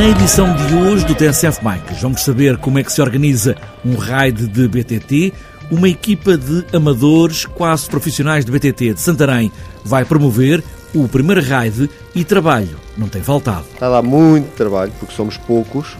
Na edição de hoje do TSF Bikes, vamos saber como é que se organiza um raid de BTT. Uma equipa de amadores quase profissionais de BTT de Santarém vai promover o primeiro raid e trabalho não tem faltado. Está a dar muito trabalho, porque somos poucos,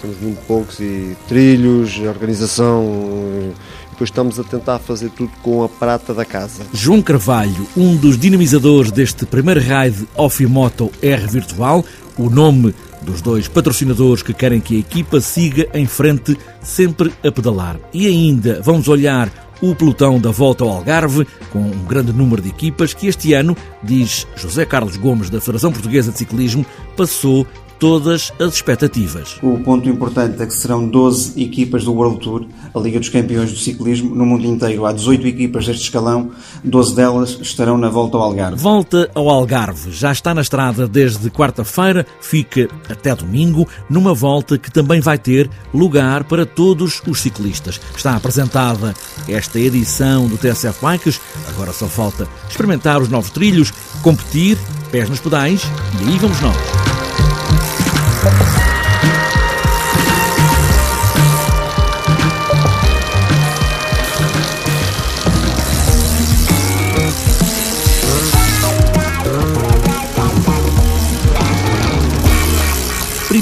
somos muito poucos e trilhos, organização, depois estamos a tentar fazer tudo com a prata da casa. João Carvalho, um dos dinamizadores deste primeiro raid Moto R Virtual, o nome dos dois patrocinadores que querem que a equipa siga em frente, sempre a pedalar. E ainda vamos olhar o pelotão da volta ao Algarve, com um grande número de equipas que este ano, diz José Carlos Gomes da Federação Portuguesa de Ciclismo, passou todas as expectativas. O ponto importante é que serão 12 equipas do World Tour, a Liga dos Campeões do Ciclismo, no mundo inteiro. Há 18 equipas deste escalão, 12 delas estarão na volta ao Algarve. Volta ao Algarve. Já está na estrada desde quarta-feira, fica até domingo, numa volta que também vai ter lugar para todos os ciclistas. Está apresentada esta edição do TSF Bikes, agora só falta experimentar os novos trilhos, competir, pés nos pedais, e aí vamos nós.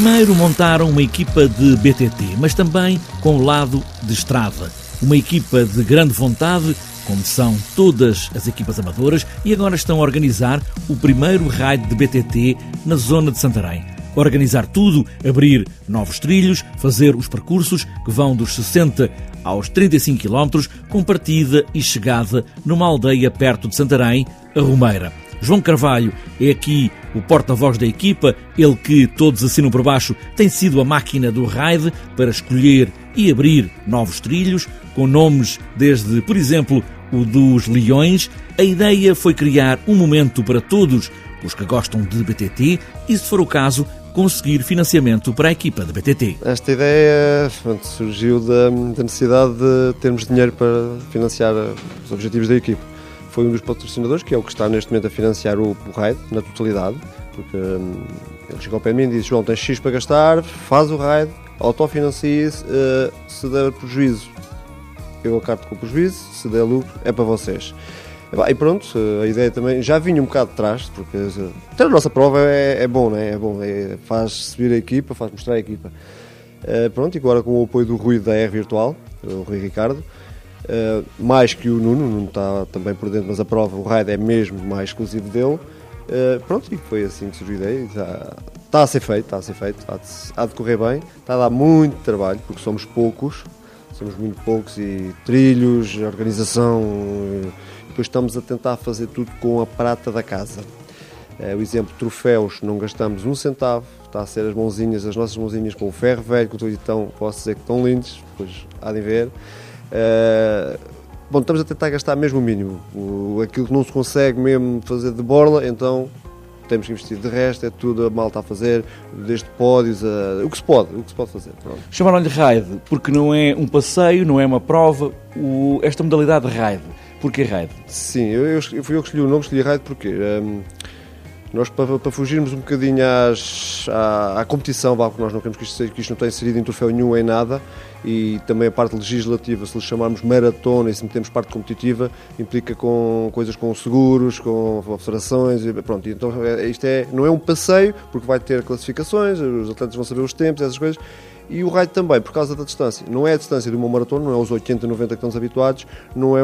Primeiro montaram uma equipa de BTT, mas também com o lado de estrada. Uma equipa de grande vontade, como são todas as equipas amadoras, e agora estão a organizar o primeiro raid de BTT na zona de Santarém. Organizar tudo, abrir novos trilhos, fazer os percursos que vão dos 60 aos 35 km, com partida e chegada numa aldeia perto de Santarém, a Romeira. João Carvalho é aqui o porta-voz da equipa, ele que, todos assinam por baixo, tem sido a máquina do raid para escolher e abrir novos trilhos, com nomes desde, por exemplo, o dos Leões. A ideia foi criar um momento para todos os que gostam de BTT e, se for o caso, conseguir financiamento para a equipa de BTT. Esta ideia surgiu da, da necessidade de termos dinheiro para financiar os objetivos da equipa foi um dos patrocinadores, que é o que está neste momento a financiar o, o raid na totalidade, porque hum, ele chegou ao pé de mim e disse: João, tens X para gastar, faz o raid, autofinancia-se, uh, se der prejuízo, eu acarto com o prejuízo, se der lucro, é para vocês. E pronto, a ideia também já vinha um bocado de trás, porque ter a nossa prova é, é bom, né? é bom, é, faz subir a equipa, faz mostrar a equipa. Uh, pronto, e agora com o apoio do Rui da R Virtual, o Rui Ricardo, Uh, mais que o Nuno, o Nuno está também por dentro, mas a prova, o raid é mesmo mais exclusivo dele. Uh, pronto, e foi assim que surgiu a ideia. Está, está a ser feito, está a ser feito, está a, há de correr bem. Está a dar muito trabalho, porque somos poucos, somos muito poucos e trilhos, organização. E depois estamos a tentar fazer tudo com a prata da casa. Uh, o exemplo, troféus, não gastamos um centavo, está a ser as mãozinhas, as nossas mãozinhas com o ferro velho, que então posso dizer que estão lindos, depois há de ver. Uh, bom, estamos a tentar gastar mesmo o mínimo. O, aquilo que não se consegue mesmo fazer de borla, então temos que investir. De resto, é tudo a malta a fazer, desde pódios a. o que se pode, o que se pode fazer. Chamaram-lhe raid, porque não é um passeio, não é uma prova, o, esta modalidade de raid. Porquê raid? Sim, eu, eu, fui eu que escolhi o nome, escolhi raid porque. Um, nós, para, para, fugirmos um bocadinho às, à, à competição, que nós não queremos que isto, que isto não tenha inserido em troféu nenhum em nada, e também a parte legislativa, se lhe chamarmos maratona e se metemos parte competitiva, implica com coisas com seguros, com federações, e pronto. Então é, isto é, não é um passeio, porque vai ter classificações, os atletas vão saber os tempos, essas coisas, e o raid também, por causa da distância. Não é a distância de uma maratona, não é os 80, 90 que estamos habituados, não é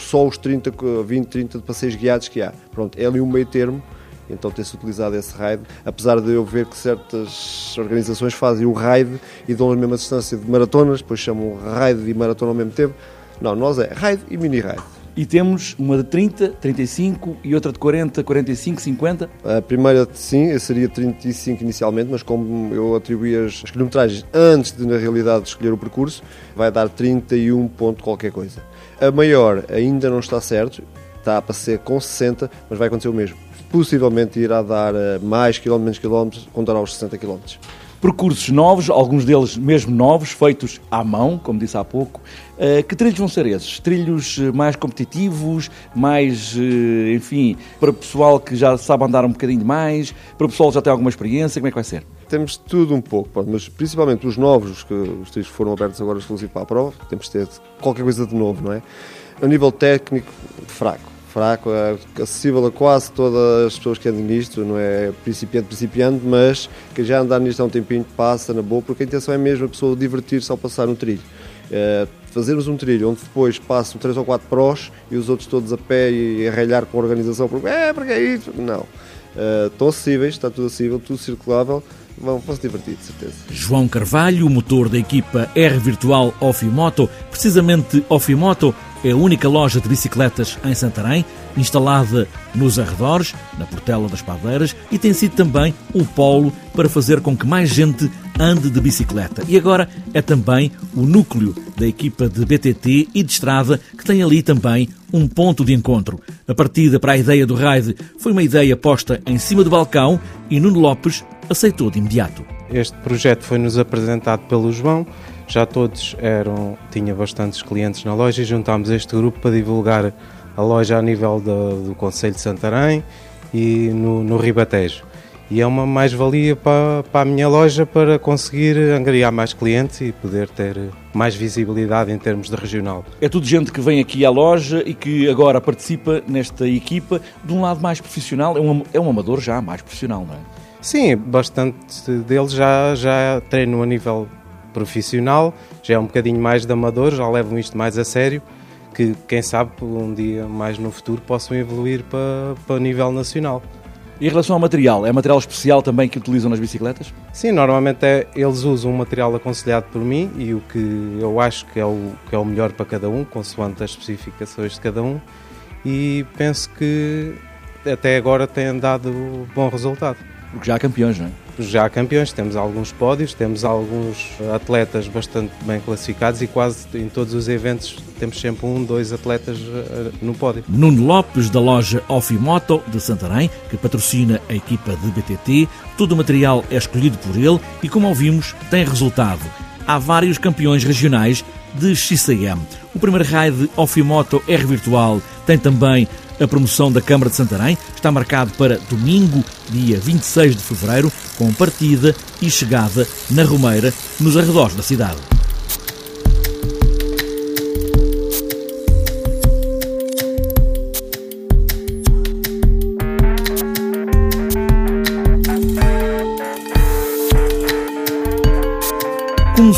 só os 30, 20, 30 de passeios guiados que há. Pronto, é ali um meio termo então tem-se utilizado esse raid, apesar de eu ver que certas organizações fazem o raid e dão a mesma distância de maratonas, depois chamam raid e maratona ao mesmo tempo. Não, nós é raid e mini raid. E temos uma de 30, 35 e outra de 40, 45, 50? A primeira, sim, seria 35 inicialmente, mas como eu atribuí as, as quilometragens antes de, na realidade, escolher o percurso, vai dar 31 ponto qualquer coisa. A maior ainda não está certo, está para ser com 60, mas vai acontecer o mesmo possivelmente irá dar eh, mais quilómetros, menos quilómetros, contará aos 60 quilómetros. Percursos novos, alguns deles mesmo novos, feitos à mão, como disse há pouco. Eh, que trilhos vão ser esses? Trilhos eh, mais competitivos, mais, enfim, para o pessoal que já sabe andar um bocadinho mais, para o pessoal que já tem alguma experiência, como é que vai ser? temos tudo um pouco, mas principalmente os novos, que os trilhos foram abertos agora exclusivo para a prova, temos de ter qualquer coisa de novo, não é? A nível técnico, fraco. Fraco, é acessível a quase todas as pessoas que andam nisto, não é principiante, principiante, mas que já andar nisto há um tempinho passa na boa, porque a intenção é mesmo a pessoa divertir-se ao passar no trilho. É, fazermos um trilho onde depois passam 3 ou 4 prós e os outros todos a pé e a ralhar com a organização, porque é, porque é isso? Não. Uh, estão acessíveis, está tudo acessível, tudo circulável, vão, vão se divertir, de certeza. João Carvalho, motor da equipa R Virtual Ofimoto, precisamente Ofimoto é a única loja de bicicletas em Santarém, instalada nos arredores, na Portela das Padeiras, e tem sido também o polo para fazer com que mais gente ande de bicicleta. E agora é também o núcleo da equipa de BTT e de estrada, que tem ali também um ponto de encontro. A partida para a ideia do raid foi uma ideia posta em cima do balcão e Nuno Lopes aceitou de imediato. Este projeto foi-nos apresentado pelo João, já todos eram, tinha bastantes clientes na loja e juntámos este grupo para divulgar a loja a nível do, do Conselho de Santarém e no, no Ribatejo. E é uma mais-valia para, para a minha loja para conseguir angariar mais clientes e poder ter mais visibilidade em termos de regional. É tudo gente que vem aqui à loja e que agora participa nesta equipa de um lado mais profissional. É um, é um amador já mais profissional, não é? Sim, bastante deles já, já treinam a nível profissional, já é um bocadinho mais de amador, já levam isto mais a sério, que quem sabe um dia mais no futuro possam evoluir para, para nível nacional. E em relação ao material, é material especial também que utilizam nas bicicletas? Sim, normalmente é, eles usam um material aconselhado por mim e o que eu acho que é o, que é o melhor para cada um, consoante as especificações de cada um, e penso que até agora tem dado bom resultado. Porque já há campeões, não é? já campeões, temos alguns pódios, temos alguns atletas bastante bem classificados e quase em todos os eventos temos sempre um, dois atletas eh, no pódio. Nuno Lopes, da loja Ofimoto de Santarém, que patrocina a equipa de BTT. Todo o material é escolhido por ele e, como ouvimos, tem resultado. Há vários campeões regionais de XCM. O primeiro raid Ofimoto R Virtual tem também a promoção da Câmara de Santarém está marcado para domingo, dia 26 de fevereiro, com partida e chegada na Romeira, nos arredores da cidade.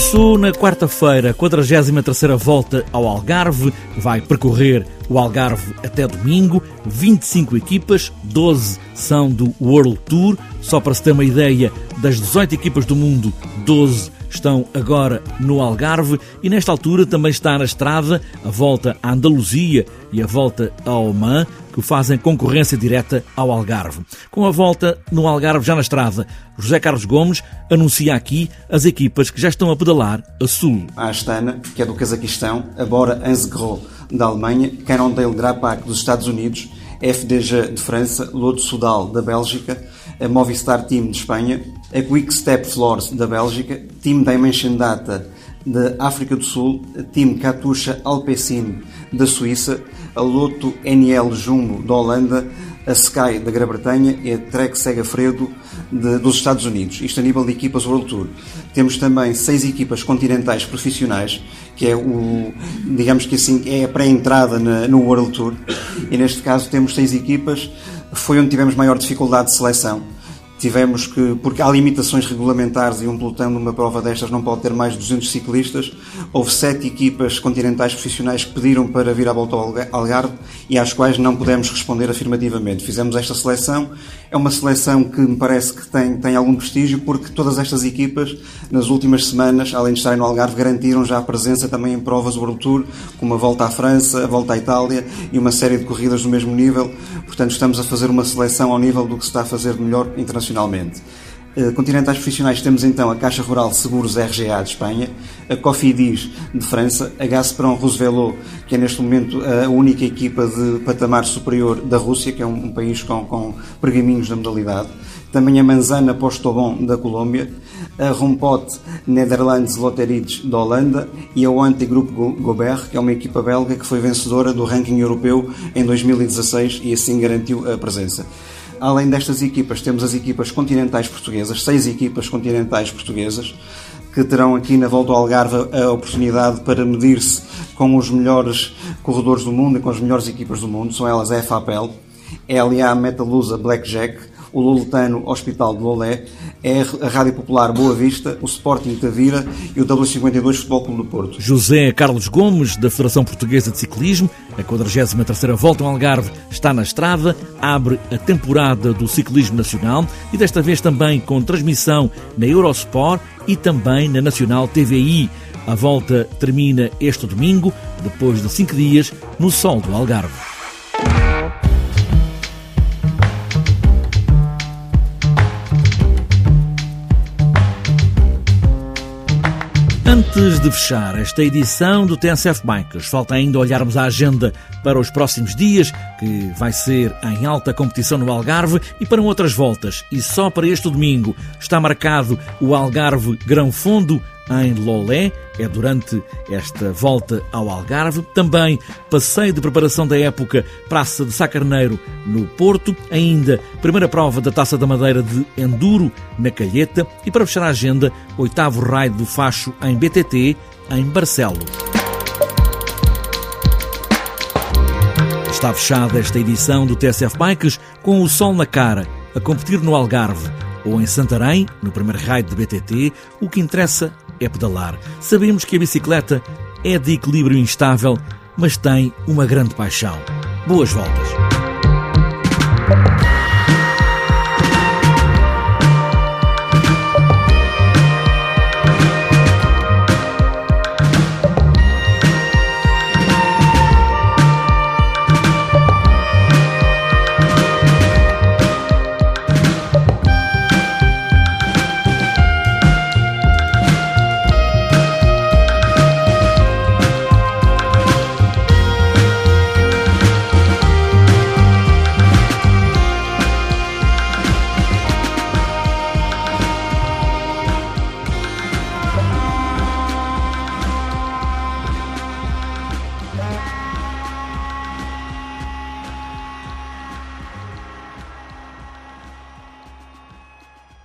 Começou na quarta-feira, a 43ª volta ao Algarve, vai percorrer o Algarve até domingo, 25 equipas, 12 são do World Tour, só para se ter uma ideia, das 18 equipas do mundo, 12 estão agora no Algarve. E nesta altura também está na estrada a volta à Andaluzia e a volta ao Oman, que fazem concorrência direta ao Algarve. Com a volta no Algarve já na estrada, José Carlos Gomes anuncia aqui as equipas que já estão a pedalar a sul. A Astana, que é do Cazaquistão, a Bora Ansgro da Alemanha, Cannondale Drapac dos Estados Unidos, FDG de França, Lodo Sudal da Bélgica, a Movistar Team de Espanha, a Quick Step Floors da Bélgica, Team Dimension Data da África do Sul, Team Katusha Alpecin da Suíça, a Loto NL Jumbo da Holanda, a Sky da Grã-Bretanha e a Trek Segafredo de, dos Estados Unidos. Isto a nível de equipas World Tour. Temos também seis equipas continentais profissionais, que é o, digamos que assim, é a pré-entrada no World Tour. E neste caso temos seis equipas, foi onde tivemos maior dificuldade de seleção Tivemos que, porque há limitações regulamentares e um pelotão numa prova destas não pode ter mais de 200 ciclistas, houve sete equipas continentais profissionais que pediram para vir à volta ao Algarve e às quais não pudemos responder afirmativamente. Fizemos esta seleção, é uma seleção que me parece que tem, tem algum prestígio porque todas estas equipas, nas últimas semanas, além de estarem no Algarve, garantiram já a presença também em provas World Tour, como a volta à França, a volta à Itália e uma série de corridas do mesmo nível. Portanto, estamos a fazer uma seleção ao nível do que se está a fazer melhor internacionalmente continentais profissionais temos então a Caixa Rural Seguros RGA de Espanha, a Cofidis de França, a Gazprom Roosevelt, que é neste momento a única equipa de patamar superior da Rússia, que é um, país com, com pergaminhos da modalidade, também a Manzana Postobon da Colômbia, a Rompot Netherlands Lotterides da Holanda e a Oante Gobert, que é uma equipa belga que foi vencedora do ranking europeu em 2016 e assim garantiu a presença. Além destas equipas, temos as equipas continentais portuguesas, seis equipas continentais portuguesas, que terão aqui na Volta ao Algarve a oportunidade para medir-se com os melhores corredores do mundo e com as melhores equipas do mundo. São elas a FAPEL, LA Metalusa Blackjack, o Luletano Hospital de Lolé, é a Rádio Popular Boa Vista, o Sporting Tavira e o W52 Futebol Clube do Porto. José Carlos Gomes, da Federação Portuguesa de Ciclismo, a 43ª Volta ao Algarve está na estrada, abre a temporada do ciclismo nacional e desta vez também com transmissão na Eurosport e também na Nacional TVI. A volta termina este domingo, depois de cinco dias, no sol do Algarve. Antes de fechar esta edição do TNCF Bikers, falta ainda olharmos a agenda para os próximos dias, que vai ser em alta competição no Algarve e para outras voltas. E só para este domingo está marcado o Algarve Grão Fundo em Lolé, é durante esta volta ao Algarve. Também passeio de preparação da época Praça de Sacarneiro no Porto. Ainda primeira prova da Taça da Madeira de Enduro na Calheta. E para fechar a agenda, oitavo raio do Facho em BTT em Barcelos. Está fechada esta edição do TSF Bikes com o sol na cara, a competir no Algarve ou em Santarém, no primeiro raio de BTT, o que interessa é pedalar. Sabemos que a bicicleta é de equilíbrio instável, mas tem uma grande paixão. Boas voltas!